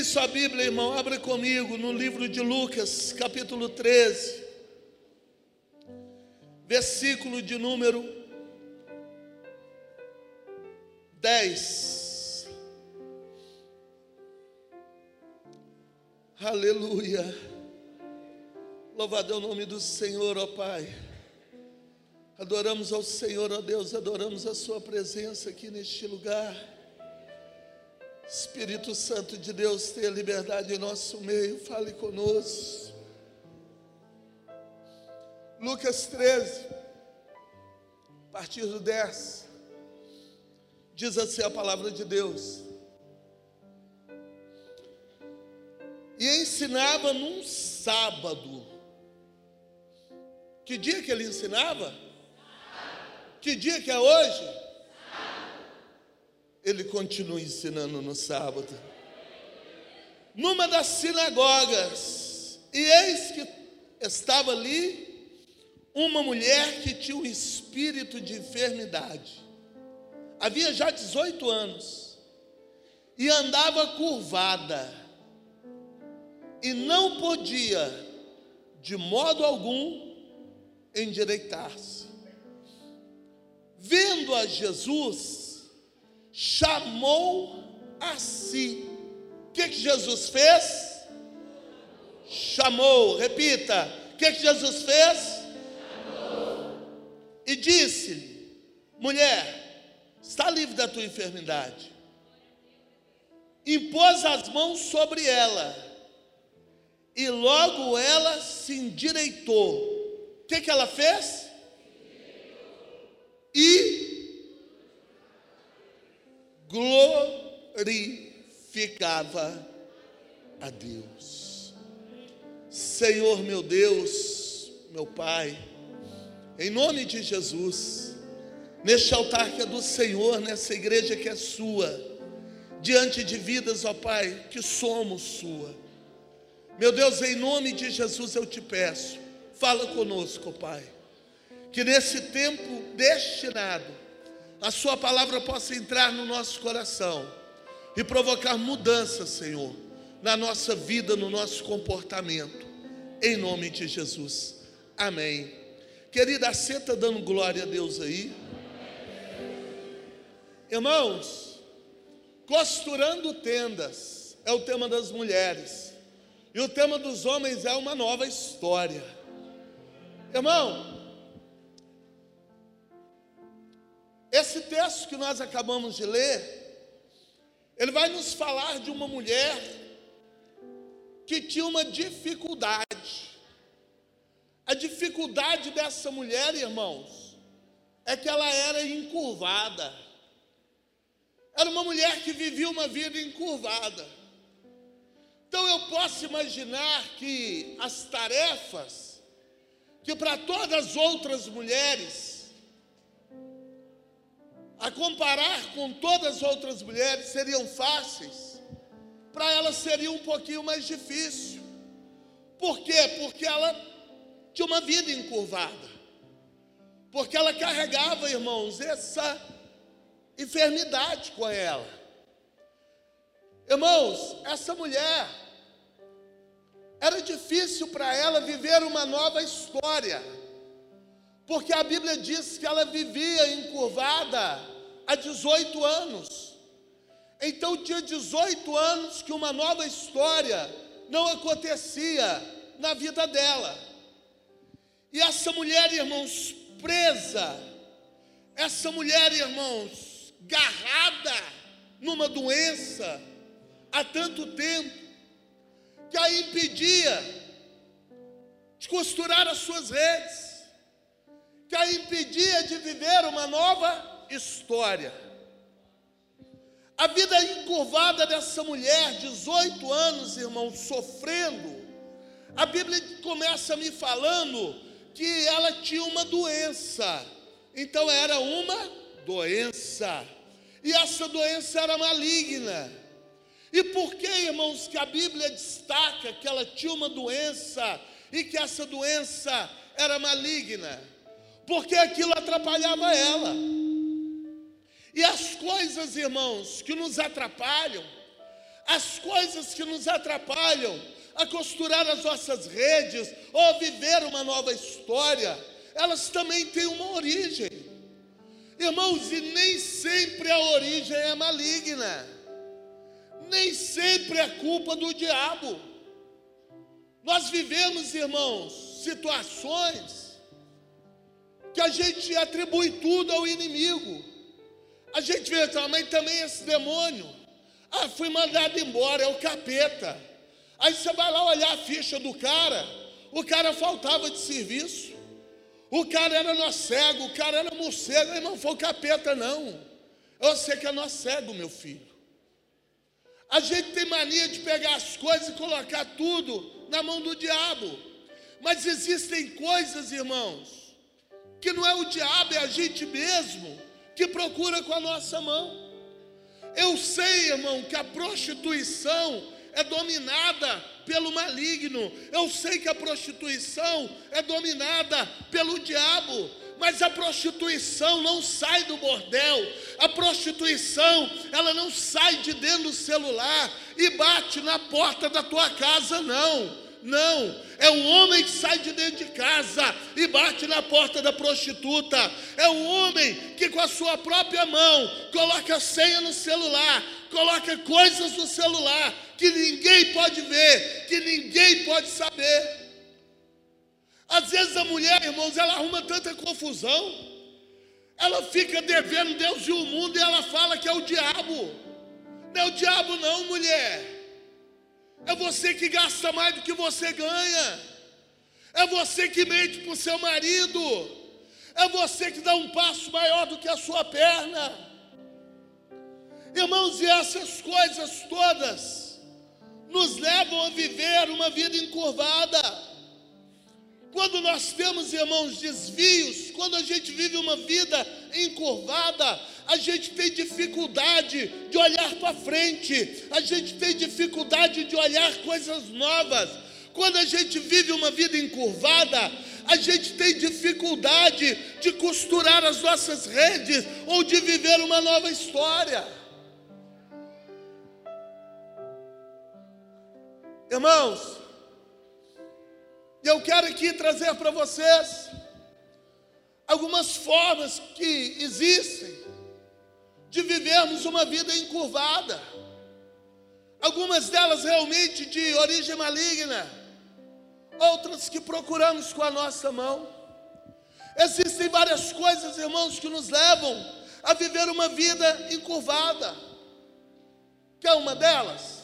tem sua Bíblia, irmão, abra comigo no livro de Lucas, capítulo 13, versículo de número 10. Aleluia. Louvado é o nome do Senhor, ó Pai. Adoramos ao Senhor, ó Deus, adoramos a Sua presença aqui neste lugar. Espírito Santo de Deus, tenha liberdade em nosso meio, fale conosco. Lucas 13, a partir do 10, diz assim a palavra de Deus. E ensinava num sábado. Que dia que ele ensinava? Que dia que é hoje? Ele continua ensinando no sábado. Numa das sinagogas, e eis que estava ali uma mulher que tinha um espírito de enfermidade. Havia já 18 anos e andava curvada e não podia de modo algum endireitar-se. Vendo a Jesus, chamou a si. O que, que Jesus fez? Chamou, repita. O que, que Jesus fez? Chamou. E disse-lhe: mulher, está livre da tua enfermidade. Impôs as mãos sobre ela, e logo ela se endireitou. O que, que ela fez? E glorificava a Deus. Senhor meu Deus, meu Pai, em nome de Jesus, neste altar que é do Senhor, nessa igreja que é sua, diante de vidas, ó Pai, que somos sua. Meu Deus, em nome de Jesus eu te peço, fala conosco, Pai, que nesse tempo destinado, a Sua palavra possa entrar no nosso coração e provocar mudança, Senhor, na nossa vida, no nosso comportamento, em nome de Jesus. Amém. Querida, você está dando glória a Deus aí? Irmãos, costurando tendas é o tema das mulheres, e o tema dos homens é uma nova história. Irmão, Esse texto que nós acabamos de ler, ele vai nos falar de uma mulher que tinha uma dificuldade. A dificuldade dessa mulher, irmãos, é que ela era encurvada. Era uma mulher que vivia uma vida encurvada. Então eu posso imaginar que as tarefas que para todas as outras mulheres a comparar com todas as outras mulheres, seriam fáceis, para ela seria um pouquinho mais difícil. Por quê? Porque ela tinha uma vida encurvada. Porque ela carregava, irmãos, essa enfermidade com ela. Irmãos, essa mulher era difícil para ela viver uma nova história. Porque a Bíblia diz que ela vivia encurvada há 18 anos. Então tinha 18 anos que uma nova história não acontecia na vida dela. E essa mulher, irmãos, presa, essa mulher, irmãos, garrada numa doença há tanto tempo, que a impedia de costurar as suas redes, que a impedia de viver uma nova história. A vida encurvada dessa mulher, 18 anos, irmão, sofrendo. A Bíblia começa me falando que ela tinha uma doença. Então era uma doença. E essa doença era maligna. E por que, irmãos, que a Bíblia destaca que ela tinha uma doença e que essa doença era maligna? Porque aquilo atrapalhava ela. E as coisas, irmãos, que nos atrapalham, as coisas que nos atrapalham a costurar as nossas redes ou a viver uma nova história, elas também têm uma origem. Irmãos, e nem sempre a origem é maligna, nem sempre é culpa do diabo. Nós vivemos, irmãos, situações que a gente atribui tudo ao inimigo. A gente vê, ah, mas também esse demônio. Ah, fui mandado embora, é o capeta. Aí você vai lá olhar a ficha do cara, o cara faltava de serviço, o cara era nosso cego, o cara era morcego, ele não foi o capeta, não. Eu sei que é nosso cego, meu filho. A gente tem mania de pegar as coisas e colocar tudo na mão do diabo. Mas existem coisas, irmãos, que não é o diabo, é a gente mesmo que procura com a nossa mão. Eu sei, irmão, que a prostituição é dominada pelo maligno. Eu sei que a prostituição é dominada pelo diabo. Mas a prostituição não sai do bordel. A prostituição, ela não sai de dentro do celular e bate na porta da tua casa, não. Não, é o homem que sai de dentro de casa e bate na porta da prostituta. É o homem que com a sua própria mão coloca senha no celular, coloca coisas no celular que ninguém pode ver, que ninguém pode saber. Às vezes a mulher, irmãos, ela arruma tanta confusão, ela fica devendo Deus e o mundo e ela fala que é o diabo. Não é o diabo, não, mulher. É você que gasta mais do que você ganha. É você que mente para o seu marido. É você que dá um passo maior do que a sua perna. Irmãos, e essas coisas todas nos levam a viver uma vida encurvada. Quando nós temos, irmãos, desvios, quando a gente vive uma vida encurvada, a gente tem dificuldade de olhar para frente, a gente tem dificuldade de olhar coisas novas. Quando a gente vive uma vida encurvada, a gente tem dificuldade de costurar as nossas redes ou de viver uma nova história. Irmãos, eu quero aqui trazer para vocês algumas formas que existem de vivermos uma vida encurvada. Algumas delas realmente de origem maligna, outras que procuramos com a nossa mão. Existem várias coisas, irmãos, que nos levam a viver uma vida encurvada. Que é uma delas?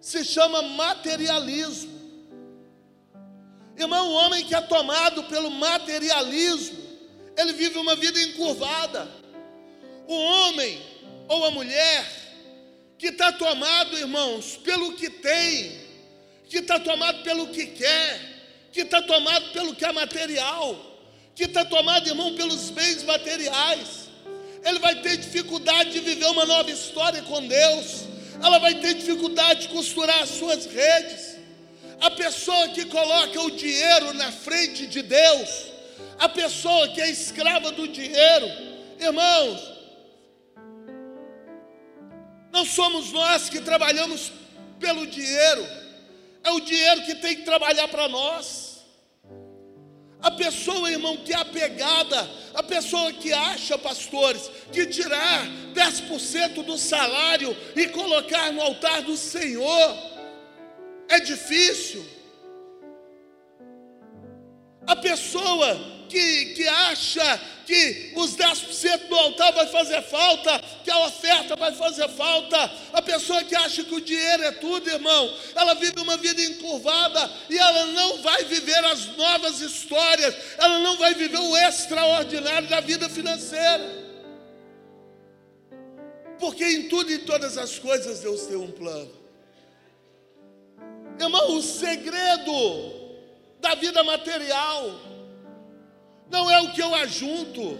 Se chama materialismo. Irmão, o homem que é tomado pelo materialismo, ele vive uma vida encurvada o homem ou a mulher que está tomado, irmãos, pelo que tem, que está tomado pelo que quer, que está tomado pelo que é material, que está tomado, irmão, pelos bens materiais, ele vai ter dificuldade de viver uma nova história com Deus, ela vai ter dificuldade de costurar as suas redes. A pessoa que coloca o dinheiro na frente de Deus, a pessoa que é escrava do dinheiro, irmãos, não somos nós que trabalhamos pelo dinheiro, é o dinheiro que tem que trabalhar para nós. A pessoa, irmão, que é apegada, a pessoa que acha, pastores, que tirar 10% do salário e colocar no altar do Senhor, é difícil. A pessoa que, que acha que os 10% do altar vai fazer falta, que a oferta vai fazer falta. A pessoa que acha que o dinheiro é tudo, irmão, ela vive uma vida encurvada e ela não vai viver as novas histórias, ela não vai viver o extraordinário da vida financeira. Porque em tudo e todas as coisas Deus tem um plano. Irmão, o segredo da vida material não é o que eu ajunto.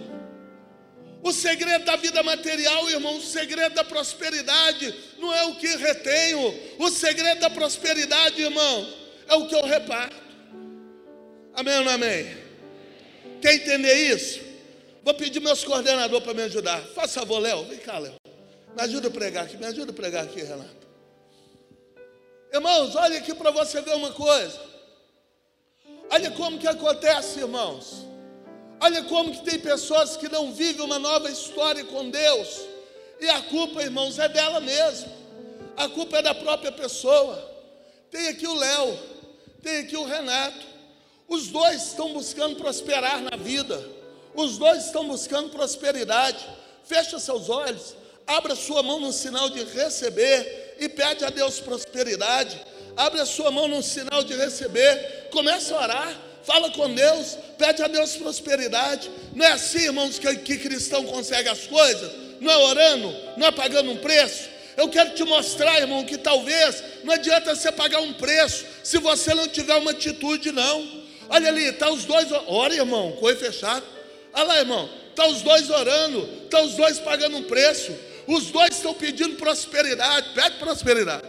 O segredo da vida material, irmão, o segredo da prosperidade não é o que retenho. O segredo da prosperidade, irmão, é o que eu reparto. Amém ou não amém? Quer entender isso? Vou pedir meus coordenadores para me ajudar. Faça favor, Léo. Vem cá, Léo. Me ajuda a pregar aqui. Me ajuda a pregar aqui, Renato. Irmãos, olha aqui para você ver uma coisa. Olha como que acontece, irmãos. Olha como que tem pessoas que não vivem uma nova história com Deus. E a culpa, irmãos, é dela mesmo. A culpa é da própria pessoa. Tem aqui o Léo, tem aqui o Renato. Os dois estão buscando prosperar na vida. Os dois estão buscando prosperidade. Fecha seus olhos, abra sua mão no sinal de receber e pede a Deus prosperidade. Abre a sua mão no sinal de receber. Começa a orar. Fala com Deus, pede a Deus prosperidade. Não é assim, irmãos, que, que cristão consegue as coisas? Não é orando, não é pagando um preço. Eu quero te mostrar, irmão, que talvez não adianta você pagar um preço se você não tiver uma atitude, não. Olha ali, tá os dois, ora, irmão, com fechado. Olha lá, irmão, tá os dois orando, tá os dois pagando um preço. Os dois estão pedindo prosperidade. Pede prosperidade.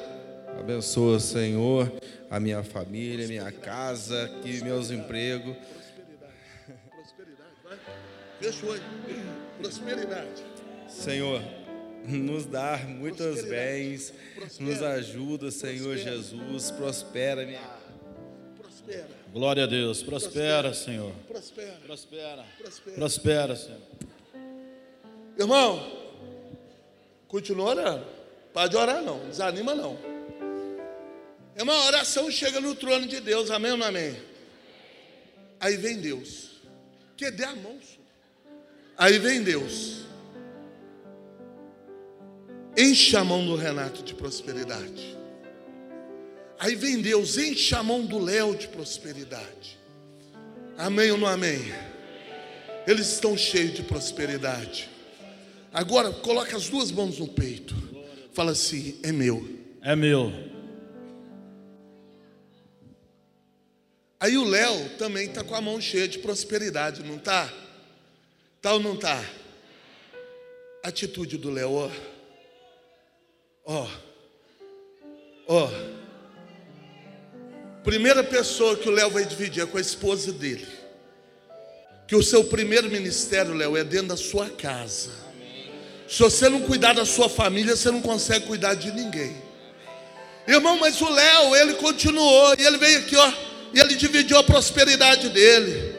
Abençoa, Senhor, a minha família, minha casa, que meus empregos. Prosperidade, prosperidade, vai. Fecha o olho. Prosperidade. Senhor, nos dá muitos bens, nos ajuda, Senhor Jesus, prospera minha Prospera. Glória a Deus. Prospera, prospera Senhor. Prospera. Prospera. Prospera. Prospera, Senhor. Irmão, continua orando. Pode orar não, desanima não. Irmão, a oração chega no trono de Deus, amém ou não amém? Aí vem Deus. Que dê a mão. Aí vem Deus. Enche a mão do Renato de prosperidade. Aí vem Deus, enche a mão do Léo de prosperidade. Amém ou não amém? Eles estão cheios de prosperidade. Agora coloca as duas mãos no peito. Fala assim: é meu. É meu. Aí o Léo também está com a mão cheia de prosperidade, não está? Tá ou não está? Atitude do Léo, ó. Ó. Ó. Primeira pessoa que o Léo vai dividir é com a esposa dele. Que o seu primeiro ministério, Léo, é dentro da sua casa. Se você não cuidar da sua família, você não consegue cuidar de ninguém. Irmão, mas o Léo, ele continuou, e ele veio aqui, ó, e ele dividiu a prosperidade dele.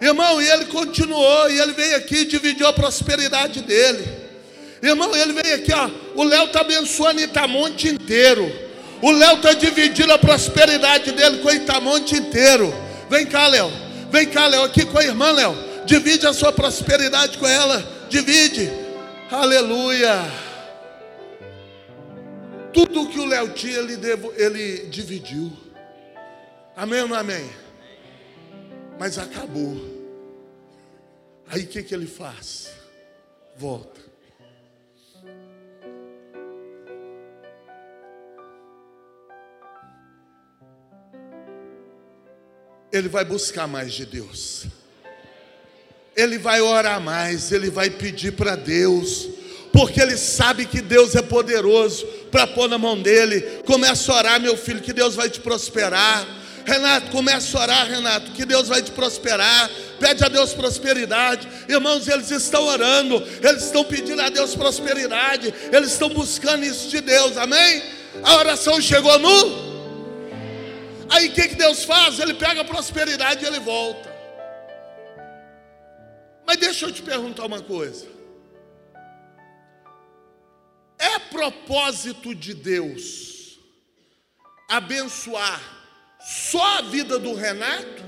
Irmão, e ele continuou, e ele veio aqui e dividiu a prosperidade dele. Irmão, ele veio aqui, ó. O Léo está abençoando Itamonte inteiro. O Léo está dividindo a prosperidade dele com Itamonte inteiro. Vem cá, Léo. Vem cá, Léo, aqui com a irmã, Léo. Divide a sua prosperidade com ela. Divide. Aleluia. Tudo que o Léo tinha, ele, devo, ele dividiu. Amém ou não amém? Mas acabou. Aí o que, que ele faz? Volta. Ele vai buscar mais de Deus. Ele vai orar mais, ele vai pedir para Deus, porque ele sabe que Deus é poderoso para pôr na mão dele. Começa a orar, meu filho, que Deus vai te prosperar. Renato, começa a orar, Renato, que Deus vai te prosperar. Pede a Deus prosperidade. Irmãos, eles estão orando, eles estão pedindo a Deus prosperidade, eles estão buscando isso de Deus, amém? A oração chegou no. Aí o que, que Deus faz? Ele pega a prosperidade e ele volta. Mas deixa eu te perguntar uma coisa. É propósito de Deus abençoar só a vida do Renato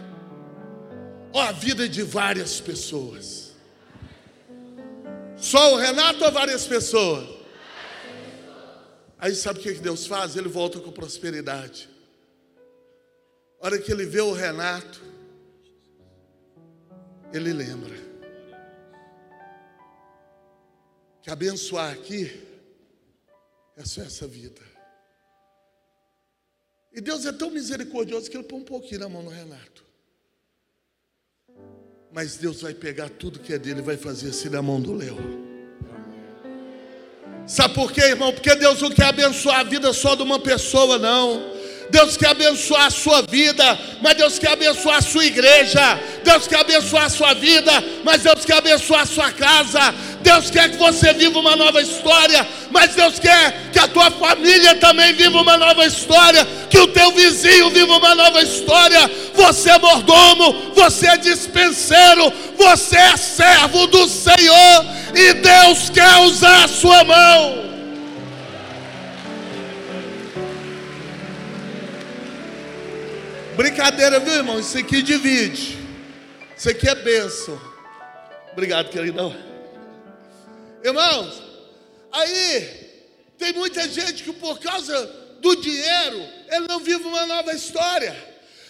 ou a vida de várias pessoas? Só o Renato ou várias pessoas? Aí sabe o que Deus faz? Ele volta com prosperidade. A hora que ele vê o Renato, ele lembra que abençoar aqui é só essa vida. E Deus é tão misericordioso que Ele põe um pouquinho na mão do Renato. Mas Deus vai pegar tudo que é dele e vai fazer assim na mão do Léo. Sabe por quê, irmão? Porque Deus não quer abençoar a vida só de uma pessoa, não. Deus quer abençoar a sua vida, mas Deus quer abençoar a sua igreja. Deus quer abençoar a sua vida, mas Deus quer abençoar a sua casa. Deus quer que você viva uma nova história, mas Deus quer que a tua família também viva uma nova história, que o teu vizinho viva uma nova história. Você é mordomo, você é dispenseiro, você é servo do Senhor e Deus quer usar a sua mão. Brincadeira, viu, irmão? Isso aqui divide. Isso aqui é bênção. Obrigado, queridão. Irmãos, aí tem muita gente que por causa do dinheiro, ele não vive uma nova história.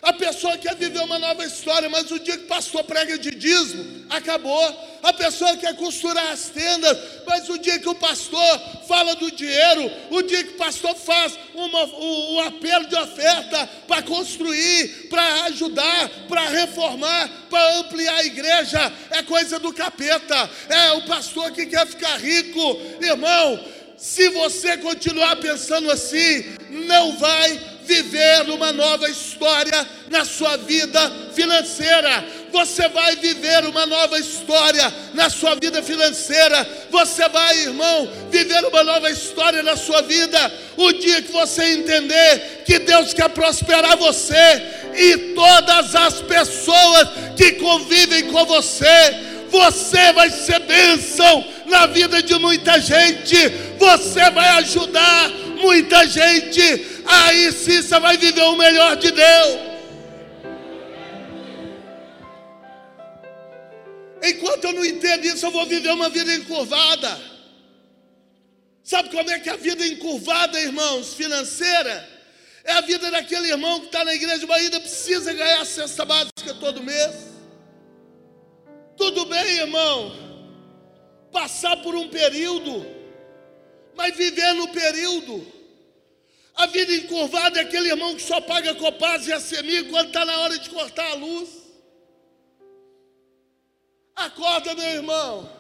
A pessoa quer viver uma nova história, mas o dia que o pastor prega de dízimo, acabou. A pessoa quer costurar as tendas, mas o dia que o pastor fala do dinheiro, o dia que o pastor faz uma, o, o apelo de oferta para construir, para ajudar, para reformar, para ampliar a igreja, é coisa do capeta. É o pastor que quer ficar rico, irmão. Se você continuar pensando assim, não vai viver uma nova história na sua vida financeira. Você vai viver uma nova história na sua vida financeira. Você vai, irmão, viver uma nova história na sua vida. O dia que você entender que Deus quer prosperar você e todas as pessoas que convivem com você, você vai ser bênção na vida de muita gente. Você vai ajudar muita gente aí sim você vai viver o melhor de Deus. Enquanto eu não entendo isso, eu vou viver uma vida encurvada. Sabe como é que a vida encurvada, irmãos, financeira? É a vida daquele irmão que está na igreja, mas ainda precisa ganhar a cesta básica todo mês. Tudo bem, irmão, passar por um período, mas viver no período. A vida encurvada é aquele irmão que só paga Copaz e a Semi quando está na hora de cortar a luz. Acorda, meu irmão.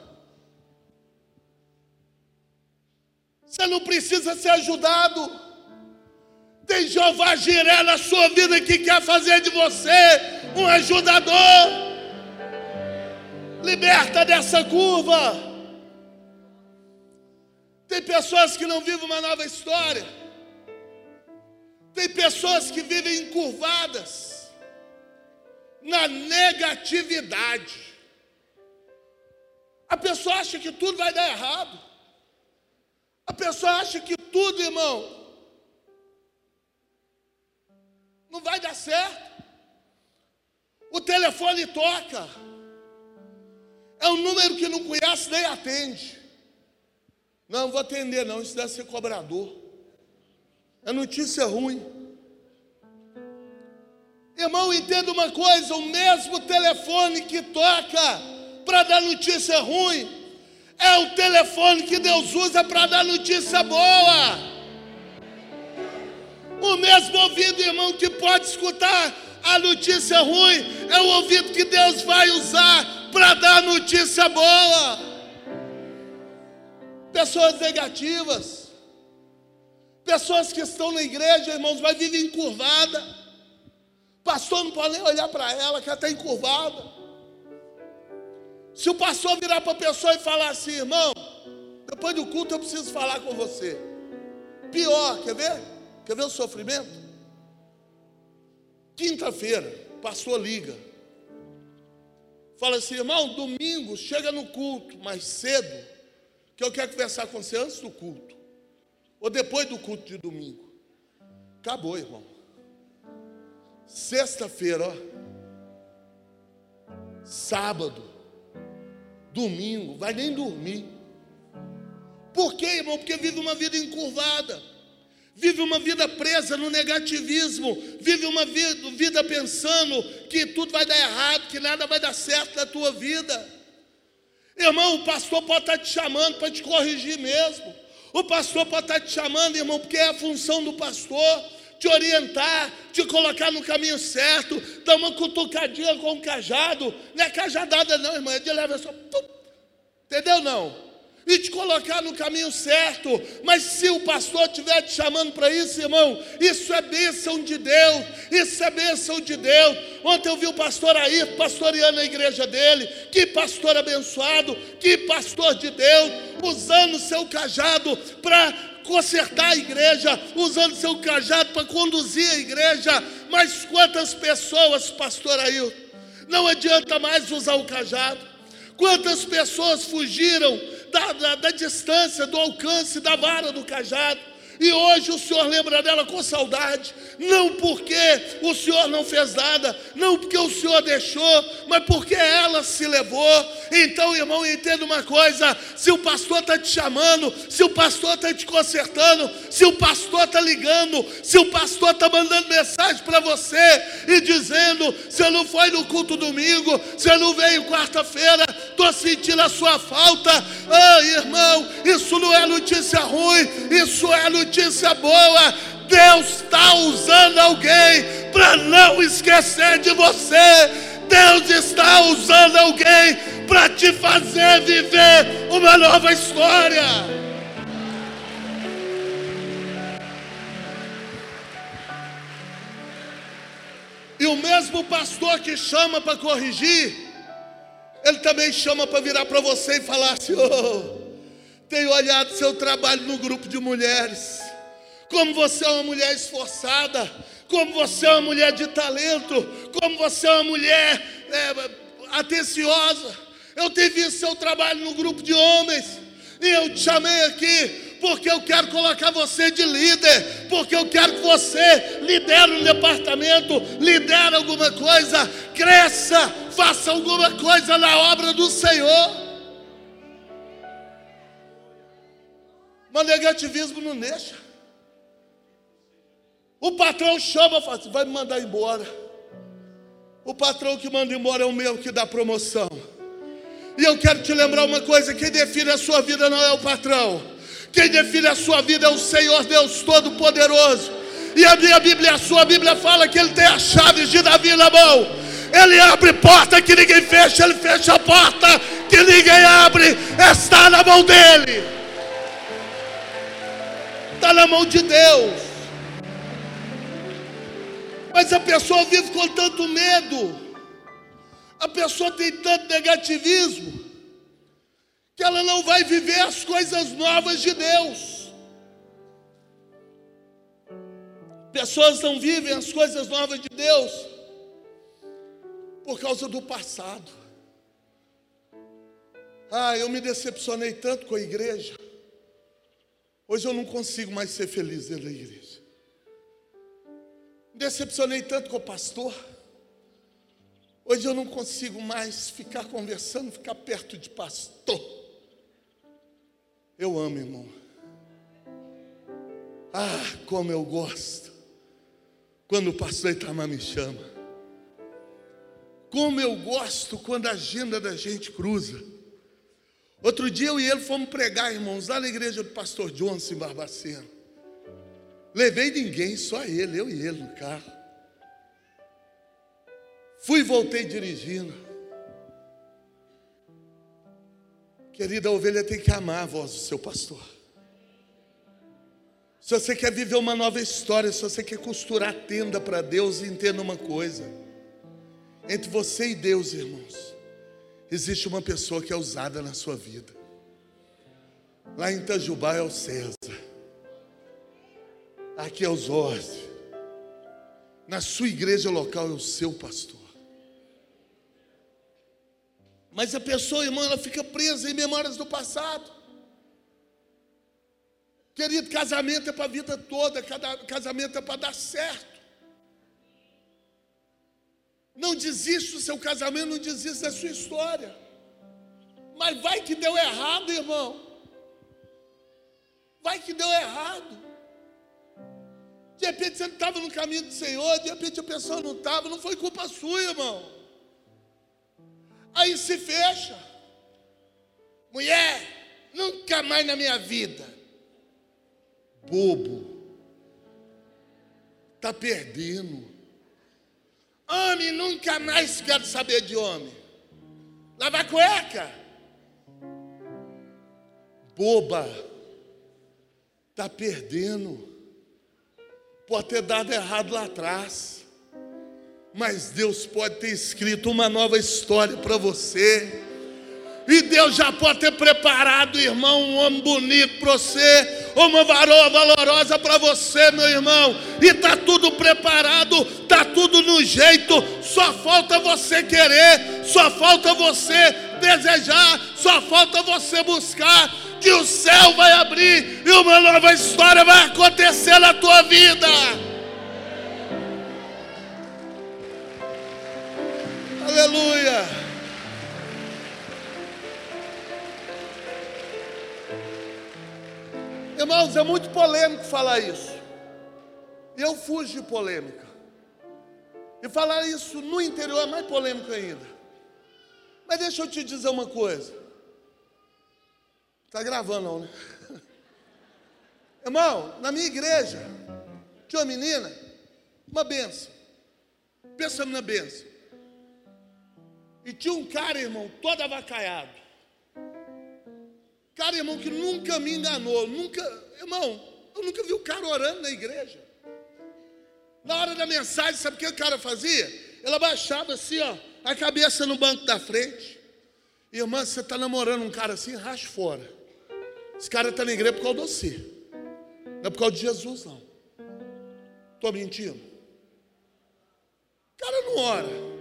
Você não precisa ser ajudado. Tem Jeová Jiré na sua vida que quer fazer de você um ajudador. Liberta dessa curva. Tem pessoas que não vivem uma nova história. Tem pessoas que vivem encurvadas na negatividade. A pessoa acha que tudo vai dar errado. A pessoa acha que tudo, irmão, não vai dar certo. O telefone toca. É um número que não conhece nem atende. Não, vou atender, não. Isso deve ser cobrador. É notícia ruim. Irmão, entenda uma coisa: o mesmo telefone que toca para dar notícia ruim é o telefone que Deus usa para dar notícia boa. O mesmo ouvido, irmão, que pode escutar a notícia ruim é o ouvido que Deus vai usar para dar notícia boa. Pessoas negativas Pessoas que estão na igreja, irmãos, vai viver encurvada. Pastor não pode nem olhar para ela, que ela está encurvada. Se o pastor virar para a pessoa e falar assim, irmão, depois do culto eu preciso falar com você. Pior, quer ver? Quer ver o sofrimento? Quinta-feira, pastor liga. Fala assim, irmão, domingo chega no culto mais cedo, que eu quero conversar com você antes do culto ou depois do culto de domingo. Acabou, irmão. Sexta-feira, ó. Sábado, domingo, vai nem dormir. Por quê, irmão? Porque vive uma vida encurvada. Vive uma vida presa no negativismo, vive uma vida, vida pensando que tudo vai dar errado, que nada vai dar certo na tua vida. Irmão, o pastor pode estar te chamando para te corrigir mesmo. O pastor pode estar te chamando, irmão, porque é a função do pastor te orientar, te colocar no caminho certo, dar uma cutucadinha com o cajado. Não é cajadada, não, irmão, é de leva só. Entendeu? Não. E te colocar no caminho certo. Mas se o pastor estiver te chamando para isso, irmão, isso é bênção de Deus. Isso é bênção de Deus. Ontem eu vi o pastor aí pastoreando a igreja dele. Que pastor abençoado, que pastor de Deus, usando seu cajado para consertar a igreja, usando seu cajado para conduzir a igreja. Mas quantas pessoas, pastor Ailton, não adianta mais usar o cajado. Quantas pessoas fugiram da, da, da distância, do alcance da vara do cajado. E hoje o Senhor lembra dela com saudade, não porque o Senhor não fez nada, não porque o Senhor deixou, mas porque ela se levou. Então, irmão, entenda uma coisa: se o pastor está te chamando, se o pastor está te consertando, se o pastor está ligando, se o pastor está mandando mensagem para você e dizendo: você não foi no culto domingo, você não veio quarta-feira, estou sentindo a sua falta. Ah, irmão, isso não é notícia ruim, isso é notícia boa. Deus está usando alguém para não esquecer de você. Deus está usando alguém para te fazer viver uma nova história. E o mesmo pastor que chama para corrigir, ele também chama para virar para você e falar assim: oh, tenho olhado seu trabalho no grupo de mulheres, como você é uma mulher esforçada, como você é uma mulher de talento, como você é uma mulher é, atenciosa. Eu tenho visto seu trabalho no grupo de homens, e eu te chamei aqui porque eu quero colocar você de líder, porque eu quero que você lidere um departamento, lidere alguma coisa, cresça, faça alguma coisa na obra do Senhor. Mas negativismo não deixa. O patrão chama fala assim, vai me mandar embora. O patrão que manda embora é o meu que dá promoção. E eu quero te lembrar uma coisa: quem define a sua vida não é o patrão. Quem define a sua vida é o Senhor Deus Todo-Poderoso. E a minha Bíblia, a sua Bíblia fala que Ele tem as chaves de Davi na mão. Ele abre porta que ninguém fecha, Ele fecha a porta que ninguém abre, está na mão dEle. Está na mão de Deus. Mas a pessoa vive com tanto medo, a pessoa tem tanto negativismo, que ela não vai viver as coisas novas de Deus. Pessoas não vivem as coisas novas de Deus por causa do passado. Ah, eu me decepcionei tanto com a igreja. Hoje eu não consigo mais ser feliz dentro da igreja. Me decepcionei tanto com o pastor. Hoje eu não consigo mais ficar conversando, ficar perto de pastor. Eu amo, irmão. Ah, como eu gosto. Quando o pastor Itamar me chama. Como eu gosto quando a agenda da gente cruza. Outro dia eu e ele fomos pregar, irmãos, lá na igreja do pastor Johnson em Barbacena. Levei ninguém, só ele, eu e ele no carro. Fui e voltei dirigindo. Querida, a ovelha tem que amar a voz do seu pastor. Se você quer viver uma nova história, se você quer costurar tenda para Deus, entenda uma coisa: entre você e Deus, irmãos, existe uma pessoa que é usada na sua vida. Lá em Itajubá é o César, aqui é o Zorzi, na sua igreja local é o seu pastor. Mas a pessoa, irmão, ela fica presa em memórias do passado. Querido, casamento é para a vida toda, casamento é para dar certo. Não desiste do seu casamento, não desiste da sua história. Mas vai que deu errado, irmão. Vai que deu errado. De repente você estava no caminho do Senhor, de repente a pessoa não estava, não foi culpa sua, irmão. Aí se fecha. Mulher, nunca mais na minha vida. Bobo. Está perdendo. Homem, nunca mais quero saber de homem. Lava cueca. boba, está perdendo. Pode ter dado errado lá atrás, mas Deus pode ter escrito uma nova história para você. E Deus já pode ter preparado, irmão, um homem bonito para você, uma varoa valorosa para você, meu irmão. E está tudo preparado, está tudo no jeito. Só falta você querer, só falta você desejar, só falta você buscar. Que o céu vai abrir e uma nova história vai acontecer na tua vida. Aleluia. Irmãos, é muito polêmico falar isso. Eu fujo de polêmica. E falar isso no interior é mais polêmico ainda. Mas deixa eu te dizer uma coisa. Está gravando não, né? Irmão, na minha igreja, tinha uma menina, uma benção. Pensa na benção. E tinha um cara, irmão, todo avacaiado. Cara, irmão, que nunca me enganou, nunca, irmão, eu nunca vi o cara orando na igreja. Na hora da mensagem, sabe o que o cara fazia? Ele abaixava assim, ó, a cabeça no banco da frente. Irmã, você está namorando um cara assim, racha fora. Esse cara está na igreja por causa de você. Não é por causa de Jesus, não. Estou mentindo. O cara não ora.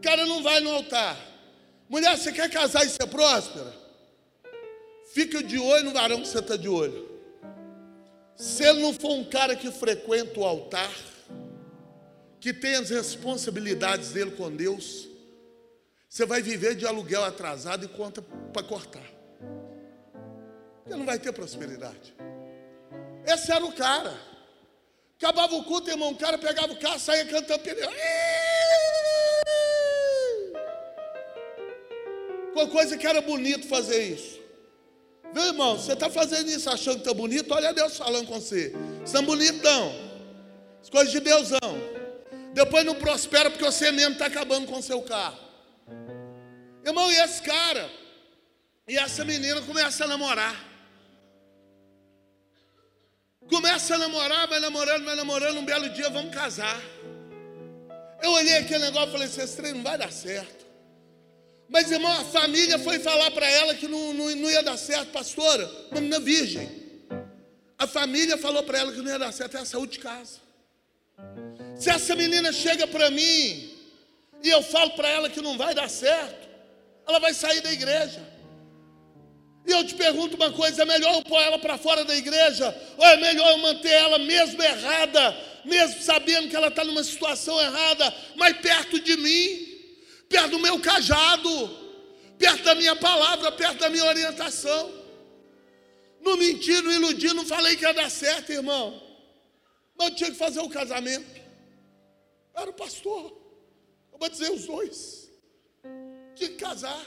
O cara não vai no altar. Mulher, você quer casar e ser próspera? Fica de olho no varão que você está de olho. Se ele não for um cara que frequenta o altar, que tem as responsabilidades dele com Deus, você vai viver de aluguel atrasado e conta para cortar. Porque não vai ter prosperidade. Esse era o cara. Acabava o culto, irmão, o cara pegava o carro, saía cantando pneu. Com coisa que era bonito fazer isso. Viu, irmão? Você está fazendo isso achando que está bonito? Olha Deus falando com você. Você é não. As coisas de Deus não. Depois não prospera porque você mesmo está acabando com o seu carro. Irmão, e esse cara e essa menina começam a namorar. Começa a namorar, vai namorando, vai namorando, um belo dia vamos casar. Eu olhei aquele negócio e falei, esse trem não vai dar certo. Mas, irmão, a família foi falar para ela que não, não, não, ia dar certo, pastora, uma menina virgem. A família falou para ela que não ia dar certo, é a saúde de casa. Se essa menina chega para mim e eu falo para ela que não vai dar certo, ela vai sair da igreja. E eu te pergunto uma coisa: é melhor eu pôr ela para fora da igreja? Ou é melhor eu manter ela mesmo errada, mesmo sabendo que ela está numa situação errada, mas perto de mim? Perto do meu cajado, perto da minha palavra, perto da minha orientação. Não menti, não iludi, não falei que ia dar certo, irmão. Mas eu tinha que fazer o casamento. Eu era o pastor. Eu vou dizer os dois. Tinha que casar.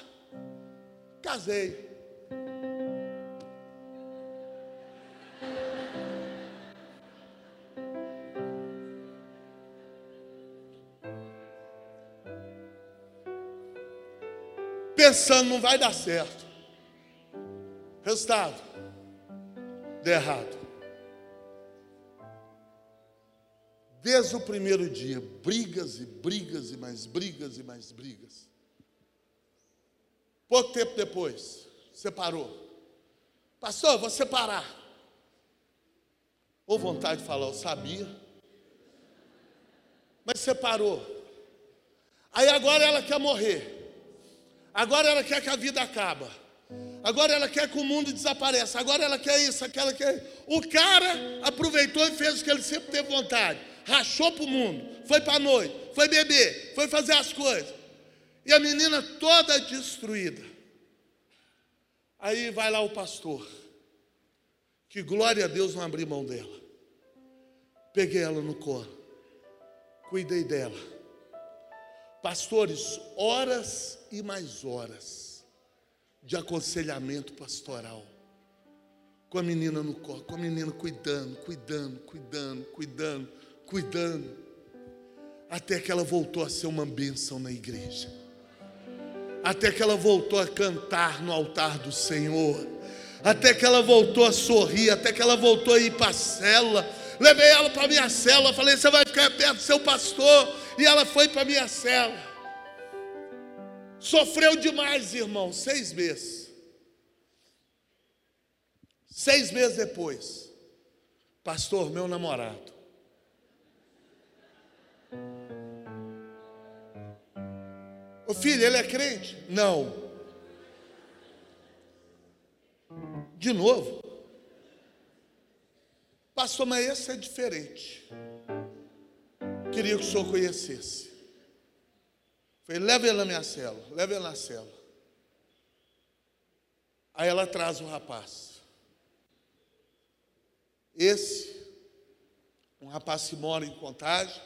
Casei. Pensando, não vai dar certo. Resultado: deu errado. Desde o primeiro dia, brigas e brigas e mais brigas e mais brigas. Pouco tempo depois, separou. Pastor, vou separar. Ou vontade de falar, eu sabia. Mas separou. Aí agora ela quer morrer. Agora ela quer que a vida acaba. Agora ela quer que o mundo desapareça. Agora ela quer isso, aquela quer. O cara aproveitou e fez o que ele sempre teve vontade. Rachou para o mundo. Foi para a noite. Foi beber. Foi fazer as coisas. E a menina toda destruída. Aí vai lá o pastor. Que glória a Deus não abri mão dela. Peguei ela no colo. Cuidei dela Pastores, horas e mais horas de aconselhamento pastoral. Com a menina no colo, com a menina cuidando, cuidando, cuidando, cuidando, cuidando. Até que ela voltou a ser uma bênção na igreja. Até que ela voltou a cantar no altar do Senhor até que ela voltou a sorrir, até que ela voltou a ir para a célula. Levei ela para minha célula, falei: você vai ficar perto do seu pastor. E ela foi para minha célula. Sofreu demais, irmão, seis meses. Seis meses depois, pastor, meu namorado. O filho, ele é crente? Não. De novo. Pastor, mas esse é diferente. Queria que o senhor conhecesse. Falei, leve ele na minha cela, leve ele na cela. Aí ela traz o rapaz. Esse, um rapaz que mora em Contagem,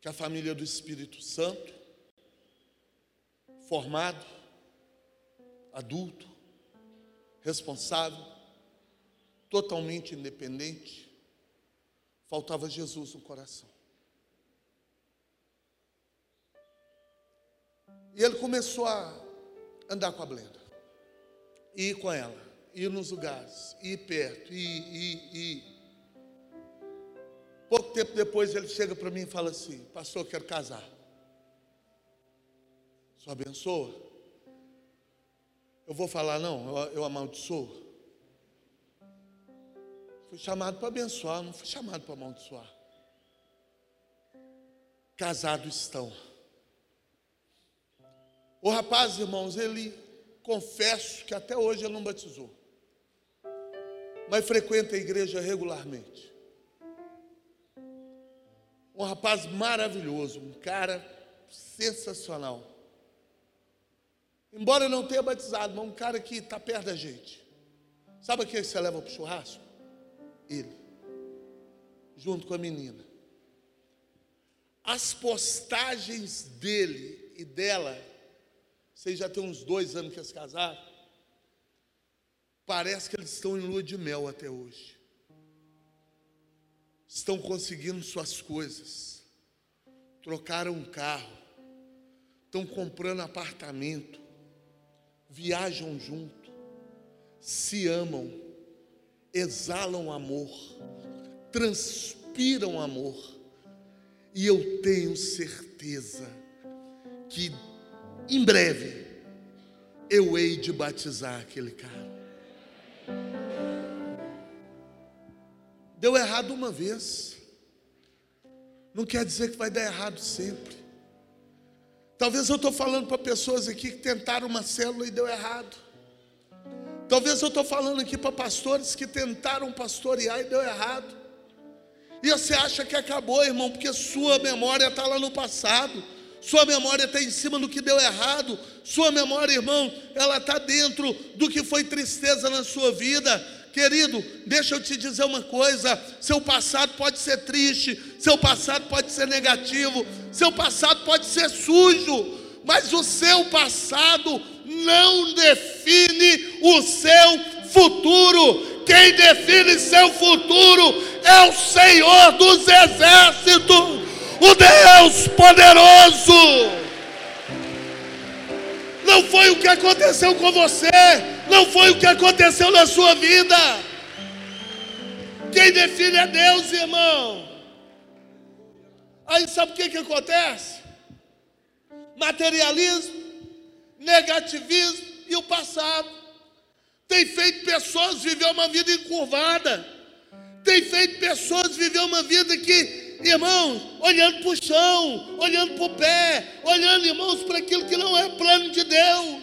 que é a família do Espírito Santo, formado, adulto, responsável, totalmente independente, faltava Jesus no coração. E ele começou a andar com a Blenda, ir com ela, ir nos lugares, ir perto, ir, ir, ir. Pouco tempo depois ele chega para mim e fala assim: Pastor, eu quero casar. Só abençoa. Eu vou falar, não, eu, eu amaldiçoo. Fui chamado para abençoar, não fui chamado para amaldiçoar. Casados estão. O rapaz, irmãos, ele confesso que até hoje ele não batizou. Mas frequenta a igreja regularmente. Um rapaz maravilhoso, um cara sensacional. Embora não tenha batizado, mas um cara que está perto da gente. Sabe quem você leva para o churrasco? Ele. Junto com a menina. As postagens dele e dela, vocês já tem uns dois anos que eles casaram. Parece que eles estão em lua de mel até hoje. Estão conseguindo suas coisas. Trocaram um carro. Estão comprando apartamento viajam junto, se amam, exalam amor, transpiram amor, e eu tenho certeza que em breve eu hei de batizar aquele cara. Deu errado uma vez, não quer dizer que vai dar errado sempre. Talvez eu estou falando para pessoas aqui que tentaram uma célula e deu errado. Talvez eu estou falando aqui para pastores que tentaram pastorear e deu errado. E você acha que acabou, irmão, porque sua memória está lá no passado. Sua memória está em cima do que deu errado. Sua memória, irmão, ela está dentro do que foi tristeza na sua vida. Querido, deixa eu te dizer uma coisa: seu passado pode ser triste, seu passado pode ser negativo, seu passado pode ser sujo, mas o seu passado não define o seu futuro. Quem define seu futuro é o Senhor dos Exércitos, o Deus poderoso. Não foi o que aconteceu com você, não foi o que aconteceu na sua vida. Quem define é Deus, irmão. Aí sabe o que, que acontece? Materialismo, negativismo e o passado. Tem feito pessoas viver uma vida encurvada. Tem feito pessoas viver uma vida que, irmãos, olhando para o chão, olhando para o pé, olhando, irmãos, para aquilo que não é plano de Deus.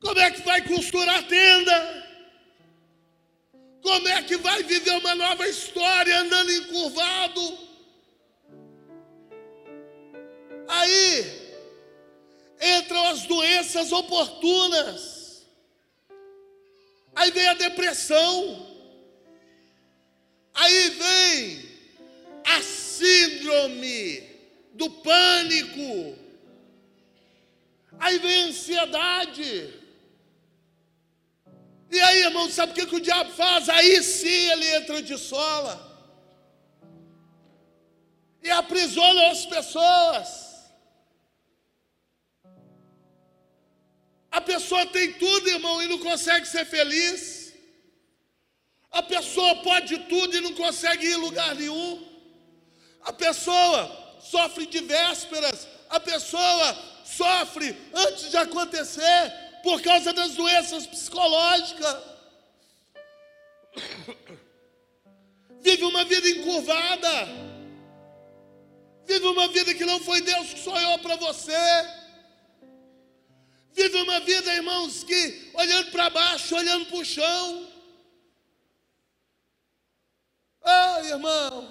Como é que vai costurar a tenda? Como é que vai viver uma nova história andando encurvado? Aí entram as doenças oportunas. Aí vem a depressão. Aí vem a síndrome do pânico. Aí vem a ansiedade. E aí, irmão, sabe o que, que o diabo faz? Aí sim ele entra de sola e aprisiona as pessoas. A pessoa tem tudo, irmão, e não consegue ser feliz. A pessoa pode tudo e não consegue ir em lugar nenhum. A pessoa sofre de vésperas. A pessoa sofre antes de acontecer por causa das doenças psicológicas. Vive uma vida encurvada. Vive uma vida que não foi Deus que sonhou para você. Vive uma vida, irmãos, que olhando para baixo, olhando para o chão. Ah, irmão.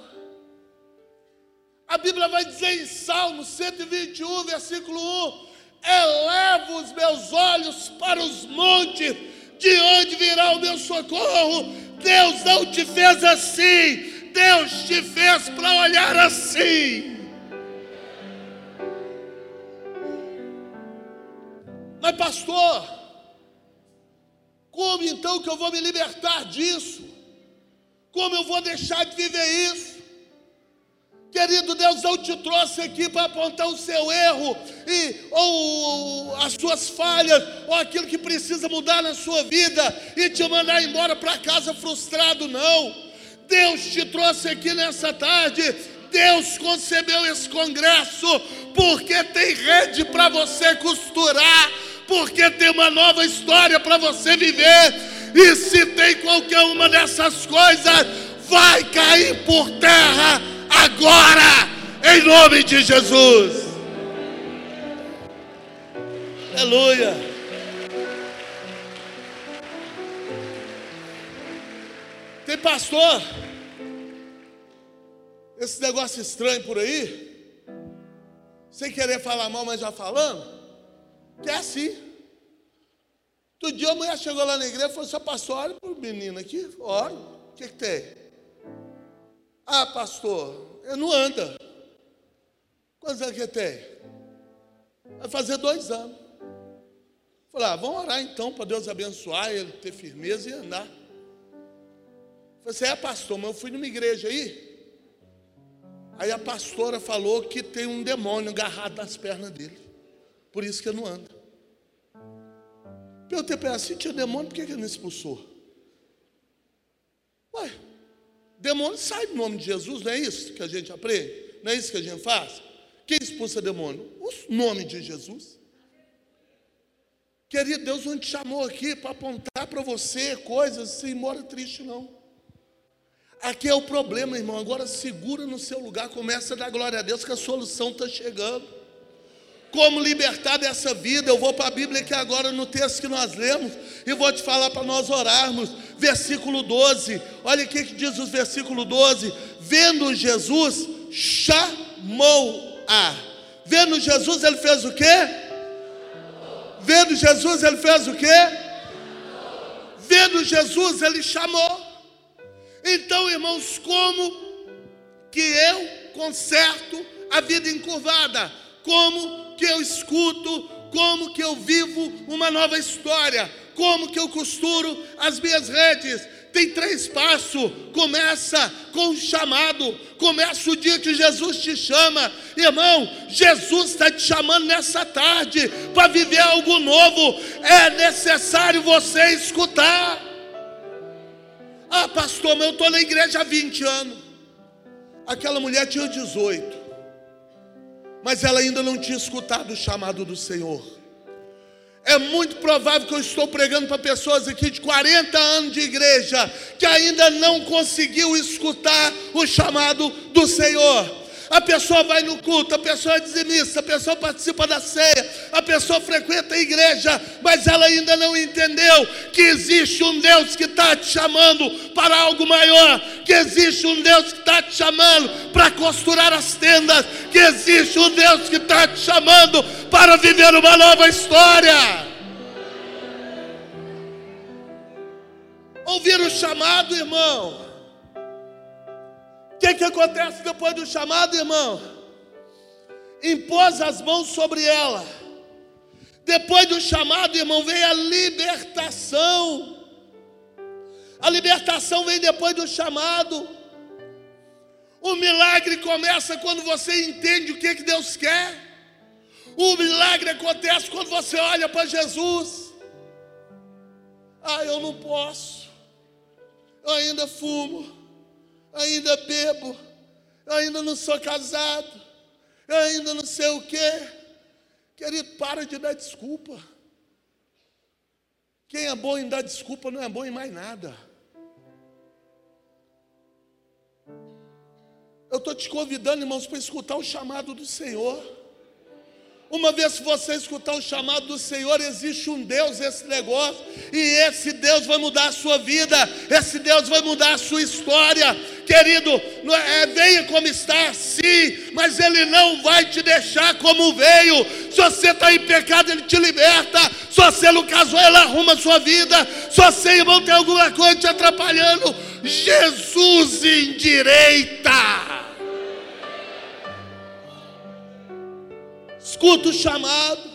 A Bíblia vai dizer em Salmo 121, versículo 1: Elevo os meus olhos para os montes, de onde virá o meu socorro. Deus não te fez assim, Deus te fez para olhar assim. Mas, pastor, como então que eu vou me libertar disso? Como eu vou deixar de viver isso? Querido Deus, eu te trouxe aqui para apontar o seu erro e ou as suas falhas ou aquilo que precisa mudar na sua vida e te mandar embora para casa frustrado, não. Deus te trouxe aqui nessa tarde. Deus concebeu esse congresso porque tem rede para você costurar porque tem uma nova história para você viver. E se tem qualquer uma dessas coisas, vai cair por terra agora, em nome de Jesus. Aleluia. Tem pastor, esse negócio estranho por aí, sem querer falar mal, mas já falando. Que é assim. Todo dia a mulher chegou lá na igreja e falou: Seu pastor, olha para o menino aqui, olha, o que, que tem? Ah, pastor, ele não anda. Quantos anos que tem? Vai fazer dois anos. Falei, ah, vamos orar então para Deus abençoar ele, ter firmeza e andar. Você é pastor, mas eu fui numa igreja aí. Aí a pastora falou que tem um demônio agarrado nas pernas dele. Por isso que ele não anda. Perguntei para ela, se tinha demônio, por que ele não expulsou? Ué, demônio sai do nome de Jesus, não é isso que a gente aprende? Não é isso que a gente faz? Quem expulsa demônio? O nome de Jesus. Querido, Deus não te chamou aqui para apontar para você coisas sem mora triste, não. Aqui é o problema, irmão. Agora segura no seu lugar, começa a dar glória a Deus que a solução está chegando como libertar dessa vida. Eu vou para a Bíblia aqui agora no texto que nós lemos e vou te falar para nós orarmos. Versículo 12. Olha o que diz o versículo 12. Vendo Jesus, chamou-a. Vendo Jesus, ele fez o quê? Vendo Jesus, ele fez o quê? Vendo Jesus, ele chamou. Então, irmãos, como que eu conserto a vida encurvada? Como que eu escuto, como que eu vivo uma nova história, como que eu costuro as minhas redes. Tem três passos. Começa com o chamado. Começa o dia que Jesus te chama. Irmão, Jesus está te chamando nessa tarde para viver algo novo. É necessário você escutar. Ah, pastor, mas eu estou na igreja há 20 anos. Aquela mulher tinha 18 mas ela ainda não tinha escutado o chamado do Senhor. É muito provável que eu estou pregando para pessoas aqui de 40 anos de igreja que ainda não conseguiu escutar o chamado do Senhor. A pessoa vai no culto, a pessoa é dizimista, a pessoa participa da ceia, a pessoa frequenta a igreja, mas ela ainda não entendeu que existe um Deus que está te chamando para algo maior, que existe um Deus que está te chamando para costurar as tendas, que existe um Deus que está te chamando para viver uma nova história. Ouvir o chamado, irmão que, que acontece depois do chamado, irmão? Impôs as mãos sobre ela. Depois do chamado, irmão, vem a libertação. A libertação vem depois do chamado. O milagre começa quando você entende o que, que Deus quer. O milagre acontece quando você olha para Jesus. Ah, eu não posso. Eu ainda fumo, ainda bebo, ainda não sou casado, ainda não sei o quê. Querido, para de dar desculpa. Quem é bom em dar desculpa não é bom em mais nada. Eu estou te convidando, irmãos, para escutar o chamado do Senhor. Uma vez que você escutar o chamado do Senhor, existe um Deus esse negócio, e esse Deus vai mudar a sua vida, esse Deus vai mudar a sua história. Querido, é, venha como está, sim, mas Ele não vai te deixar como veio. Se você está em pecado, Ele te liberta. Se você não casou, Ele arruma a sua vida. Se você, irmão, tem alguma coisa te atrapalhando, Jesus endireita. Escuta o chamado.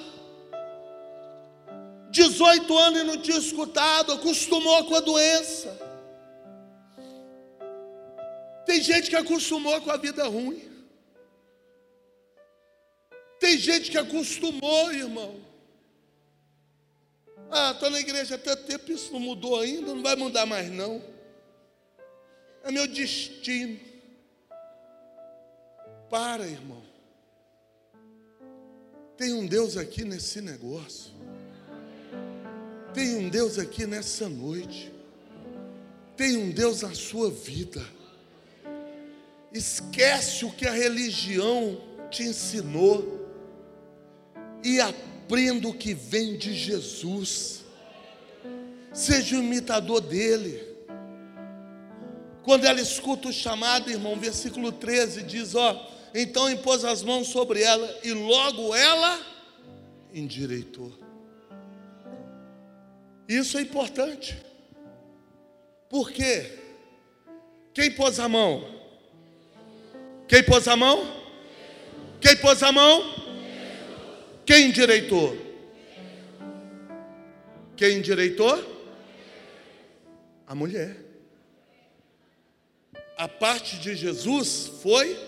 18 anos e não tinha escutado, acostumou com a doença. Tem gente que acostumou com a vida ruim. Tem gente que acostumou, irmão. Ah, estou na igreja há tempo, isso não mudou ainda, não vai mudar mais não. É meu destino. Para, irmão. Tem um Deus aqui nesse negócio. Tem um Deus aqui nessa noite. Tem um Deus na sua vida. Esquece o que a religião te ensinou e aprenda o que vem de Jesus. Seja um imitador dele. Quando ela escuta o chamado, irmão, versículo 13 diz: Ó então impôs as mãos sobre ela e logo ela endireitou. Isso é importante. Por quê? Quem pôs a mão? Quem pôs a mão? Quem pôs a mão? Quem endireitou? Quem endireitou? A mulher. A parte de Jesus foi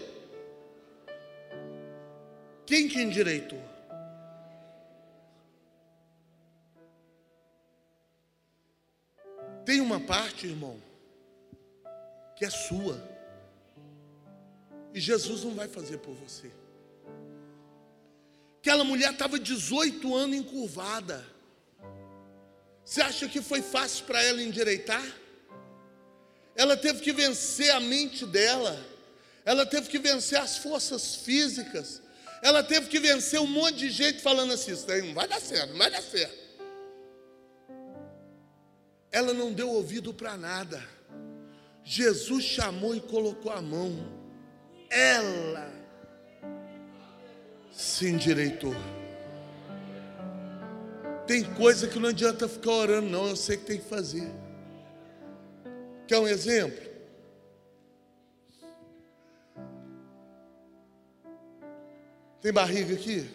quem que endireitou? Tem uma parte, irmão, que é sua. E Jesus não vai fazer por você. Aquela mulher estava 18 anos encurvada. Você acha que foi fácil para ela endireitar? Ela teve que vencer a mente dela. Ela teve que vencer as forças físicas ela teve que vencer um monte de gente falando assim: isso aí não vai dar certo, não vai dar certo. Ela não deu ouvido para nada. Jesus chamou e colocou a mão. Ela se endireitou. Tem coisa que não adianta ficar orando, não. Eu sei que tem que fazer. Quer um exemplo? Tem barriga aqui?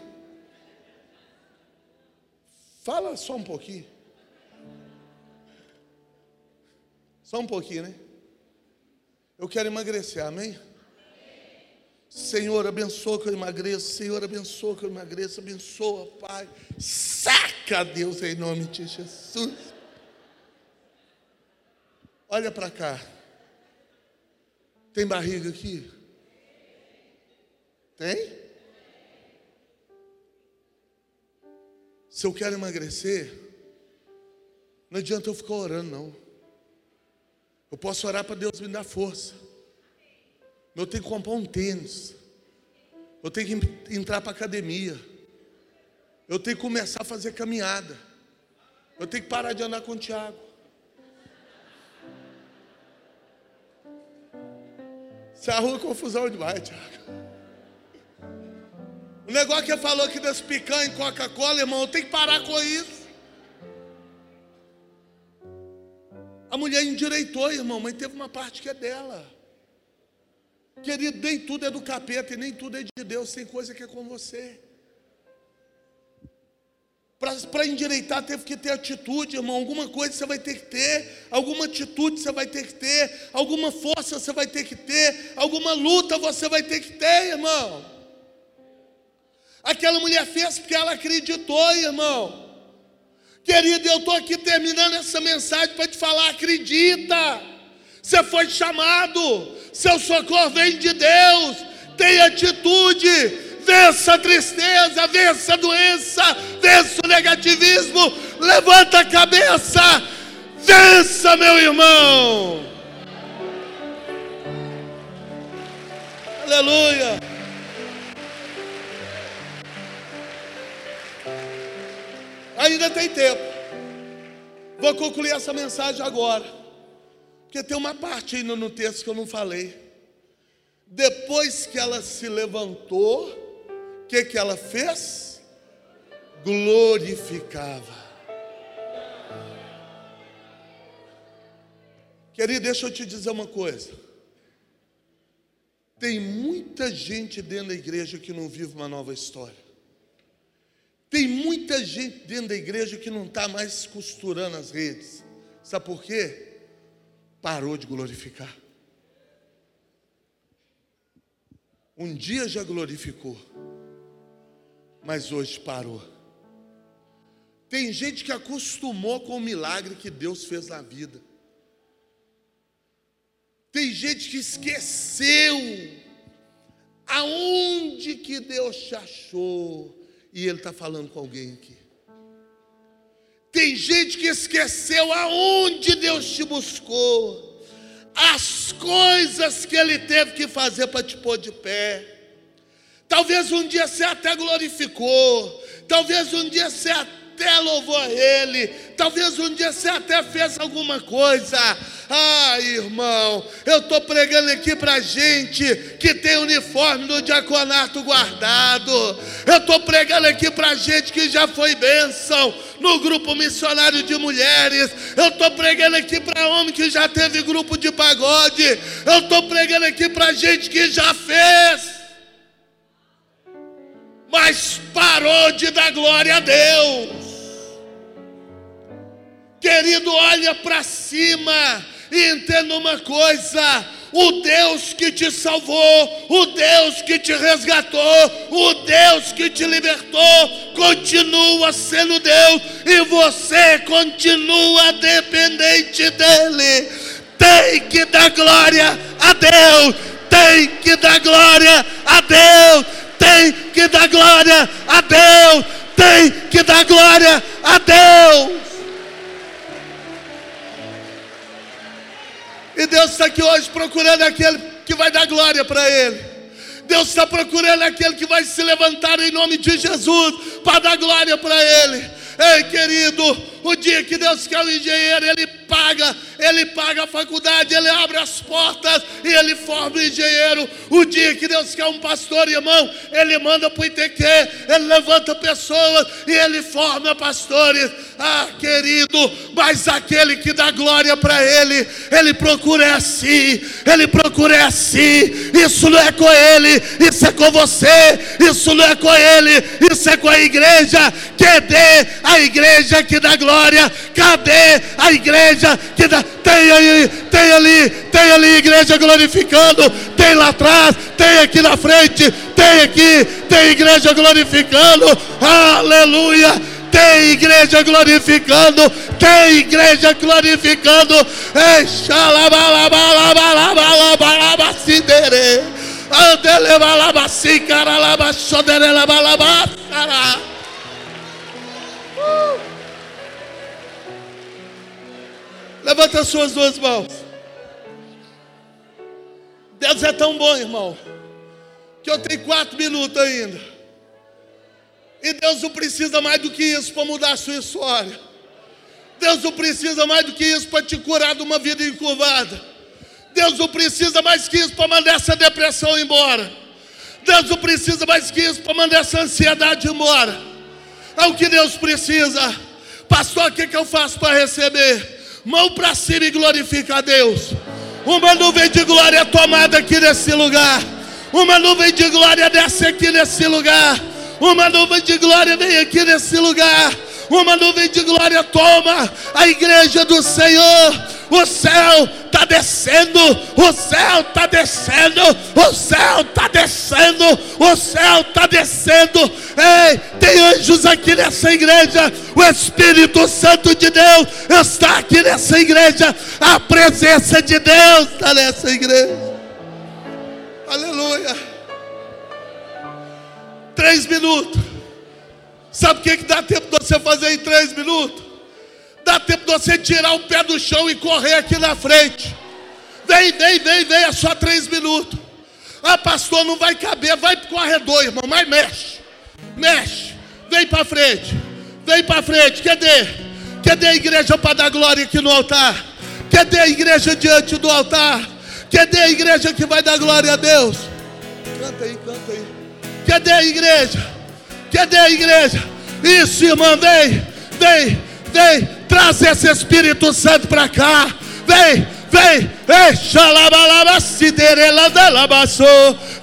Fala só um pouquinho. Só um pouquinho, né? Eu quero emagrecer, amém? Senhor, abençoa que eu emagreça. Senhor, abençoa que eu emagreça. Abençoa, Pai. Saca, Deus, em nome de Jesus. Olha para cá. Tem barriga aqui? Tem? Se eu quero emagrecer, não adianta eu ficar orando, não. Eu posso orar para Deus me dar força. Eu tenho que comprar um tênis. Eu tenho que entrar para a academia. Eu tenho que começar a fazer caminhada. Eu tenho que parar de andar com o Tiago. Você arruma confusão demais, Tiago. O negócio que falou aqui das picanhas em Coca-Cola, irmão, tem que parar com isso. A mulher endireitou, irmão, mas teve uma parte que é dela. Querido, nem tudo é do capeta e nem tudo é de Deus, tem coisa que é com você. Para endireitar, teve que ter atitude, irmão. Alguma coisa você vai ter que ter, alguma atitude você vai ter que ter, alguma força você vai ter que ter, alguma luta você vai ter que ter, irmão. Aquela mulher fez porque ela acreditou, irmão. Querido, eu estou aqui terminando essa mensagem para te falar: acredita, você foi chamado, seu socorro vem de Deus, tem atitude, vença a tristeza, vença a doença, vença o negativismo, levanta a cabeça, vença, meu irmão. Aleluia. Ainda tem tempo. Vou concluir essa mensagem agora. Porque tem uma parte ainda no texto que eu não falei. Depois que ela se levantou, o que, que ela fez? Glorificava. Querido, deixa eu te dizer uma coisa. Tem muita gente dentro da igreja que não vive uma nova história. Tem muita gente dentro da igreja que não está mais costurando as redes. Sabe por quê? Parou de glorificar. Um dia já glorificou, mas hoje parou. Tem gente que acostumou com o milagre que Deus fez na vida. Tem gente que esqueceu aonde que Deus te achou. E Ele está falando com alguém aqui. Tem gente que esqueceu aonde Deus te buscou as coisas que ele teve que fazer para te pôr de pé. Talvez um dia você até glorificou, talvez um dia você até louvou a Ele, talvez um dia você até fez alguma coisa. Ah, irmão, eu estou pregando aqui para gente que tem uniforme do diaconato guardado. Eu estou pregando aqui para gente que já foi bênção no grupo missionário de mulheres. Eu estou pregando aqui para homem que já teve grupo de pagode. Eu estou pregando aqui para gente que já fez. Mas parou de dar glória a Deus. Querido, olha para cima e entenda uma coisa: o Deus que te salvou, o Deus que te resgatou, o Deus que te libertou, continua sendo Deus e você continua dependente dEle. Tem que dar glória a Deus, tem que dar glória a Deus, tem que dar glória a Deus, tem que dar glória a Deus. E Deus está aqui hoje procurando aquele que vai dar glória para Ele. Deus está procurando aquele que vai se levantar em nome de Jesus para dar glória para Ele. Ei, querido, o dia que Deus quer o engenheiro, Ele paga, Ele paga a faculdade, Ele abre as portas e Ele forma o engenheiro. O dia que Deus quer um pastor, irmão, Ele manda para o ITQ, Ele levanta pessoas e Ele forma pastores. Ah, querido, mas aquele que dá glória para Ele, Ele procura é assim, Ele procura é assim. Isso não é com Ele, isso é com você, isso não é com Ele, isso é com a igreja. Que dê a igreja que dá glória, cadê a igreja que dá? Tem aí, tem ali, tem ali igreja glorificando, tem lá atrás, tem aqui na frente, tem aqui, tem igreja glorificando, aleluia tem igreja glorificando, tem igreja glorificando. Levanta as suas duas mãos. Deus é tão bom, irmão, que eu tenho quatro minutos ainda. E Deus não precisa mais do que isso para mudar a sua história. Deus não precisa mais do que isso para te curar de uma vida encurvada. Deus não precisa mais que isso para mandar essa depressão embora. Deus não precisa mais que isso para mandar essa ansiedade embora. É o que Deus precisa. Pastor, o que, que eu faço para receber? Mão para cima e glorifica a Deus. Uma nuvem de glória tomada aqui nesse lugar. Uma nuvem de glória desce aqui nesse lugar. Uma nuvem de glória vem aqui nesse lugar. Uma nuvem de glória toma a igreja do Senhor. O céu está descendo, o céu está descendo, o céu está descendo, o céu está descendo. Ei, tem anjos aqui nessa igreja, o Espírito Santo de Deus está aqui nessa igreja, a presença de Deus está nessa igreja. Aleluia. Três minutos. Sabe o que, que dá tempo de você fazer em três minutos? Tempo de você tirar o pé do chão e correr aqui na frente. Vem, vem, vem, vem, é só três minutos. Ah, pastor, não vai caber, vai para o corredor, irmão, mas mexe, mexe, vem para frente, vem para frente, cadê? Cadê a igreja para dar glória aqui no altar? Cadê a igreja diante do altar? Cadê a igreja que vai dar glória a Deus? Canta aí, canta aí. Cadê a igreja? Cadê a igreja? Isso, irmão, vem, vem, vem, traz esse Espírito Santo para cá. Vem, vem, vem,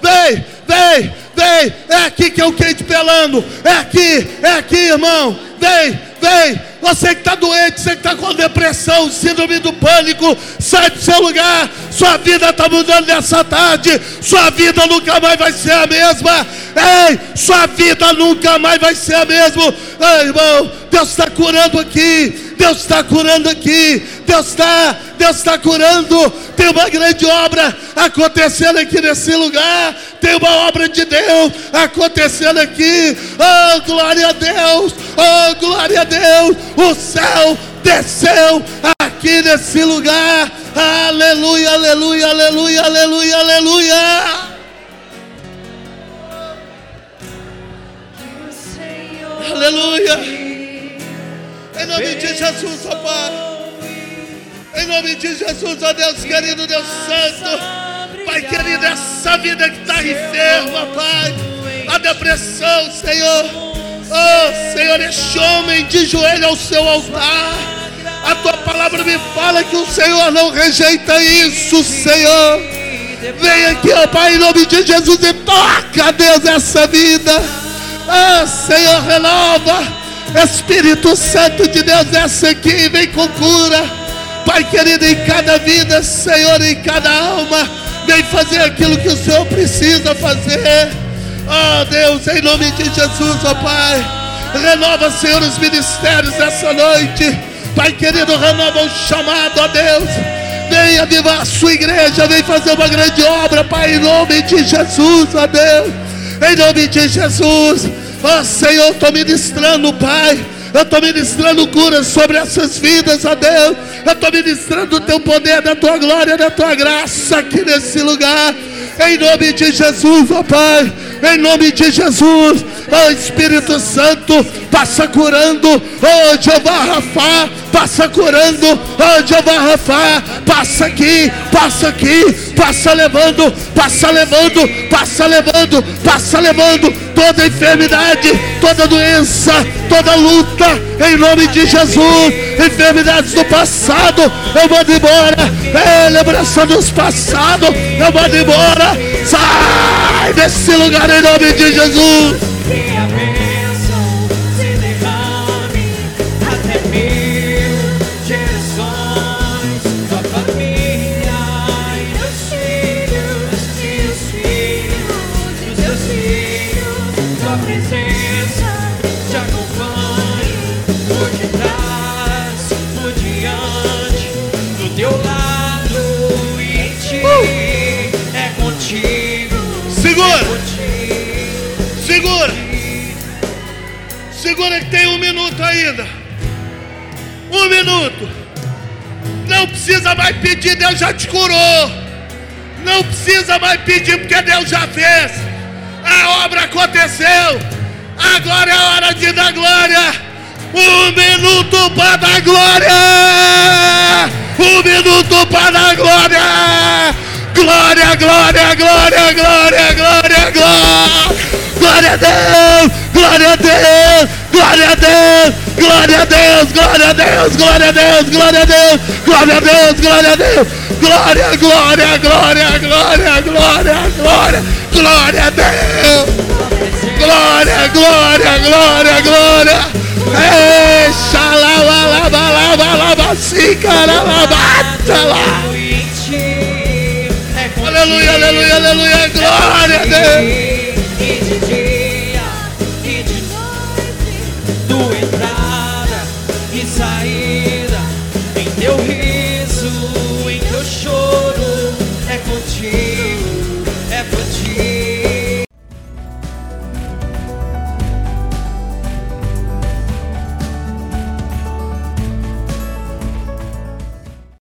vem, vem, vem, é aqui que é o quente pelando, é aqui, é aqui, irmão, vem, vem, você que está doente, você que está com depressão, síndrome do pânico, sai do seu lugar. Sua vida está mudando nessa tarde. Sua vida nunca mais vai ser a mesma. Ei, sua vida nunca mais vai ser a mesma. Ei, irmão, Deus está curando aqui. Deus está curando aqui. Deus está, Deus está curando. Tem uma grande obra acontecendo aqui nesse lugar. Tem uma obra de Deus acontecendo aqui. Oh, glória a Deus! Oh, glória a Deus! O céu desceu aqui nesse lugar. Aleluia, aleluia, aleluia, aleluia, aleluia. Aleluia. Em nome de Jesus, ó Pai. Em nome de Jesus, ó Deus querido, Deus Santo. Pai querido, essa vida que está enferma, Pai. A depressão, Senhor. Oh, Senhor, este homem de joelho ao seu altar. A tua palavra me fala que o Senhor não rejeita isso, Senhor. Vem aqui, ó Pai, em nome de Jesus e toca, Deus, essa vida. Ah, Senhor, renova. Espírito Santo de Deus, desce aqui, vem com cura. Pai querido, em cada vida, Senhor, em cada alma, vem fazer aquilo que o Senhor precisa fazer. Oh Deus, em nome de Jesus, ó oh, Pai, renova, Senhor, os ministérios essa noite. Pai querido, renova o chamado, ó oh, Deus. Venha avivar a sua igreja, vem fazer uma grande obra, Pai, em nome de Jesus, ó Deus. Em nome de Jesus, ó Senhor, estou ministrando, Pai eu estou ministrando cura sobre essas vidas, ó Deus. Eu estou ministrando o teu poder, da tua glória, da tua graça aqui nesse lugar. Em nome de Jesus, ó Pai. Em nome de Jesus. Ó Espírito Santo, passa curando. Ó Jeová Rafa, passa curando. Ó Jeová Rafa, passa aqui, passa aqui, passa levando, passa levando, passa levando, passa levando toda enfermidade, toda doença, toda luta, em nome de Jesus. Enfermidades do passado, eu mando embora. É, lembrança dos passados, eu mando embora. Sai desse lugar em nome de Jesus. Ainda. Um minuto. Não precisa mais pedir, Deus já te curou. Não precisa mais pedir, porque Deus já fez. A obra aconteceu. Agora é hora de dar glória. Um minuto para dar glória. Um minuto para dar glória. Glória, glória, glória, glória, glória, glória. Glória a Deus, glória a Deus, glória a Deus, glória a Deus, glória a Deus, glória a Deus, glória a Deus, glória a Deus, glória a Deus, glória, glória, glória, glória, glória, glória, glória a Deus, glória, glória, glória, glória. Ei, xalala, lava, lava, lava, sicara, lava, lá. aleluia, aleluia, aleluia. Glória a Deus.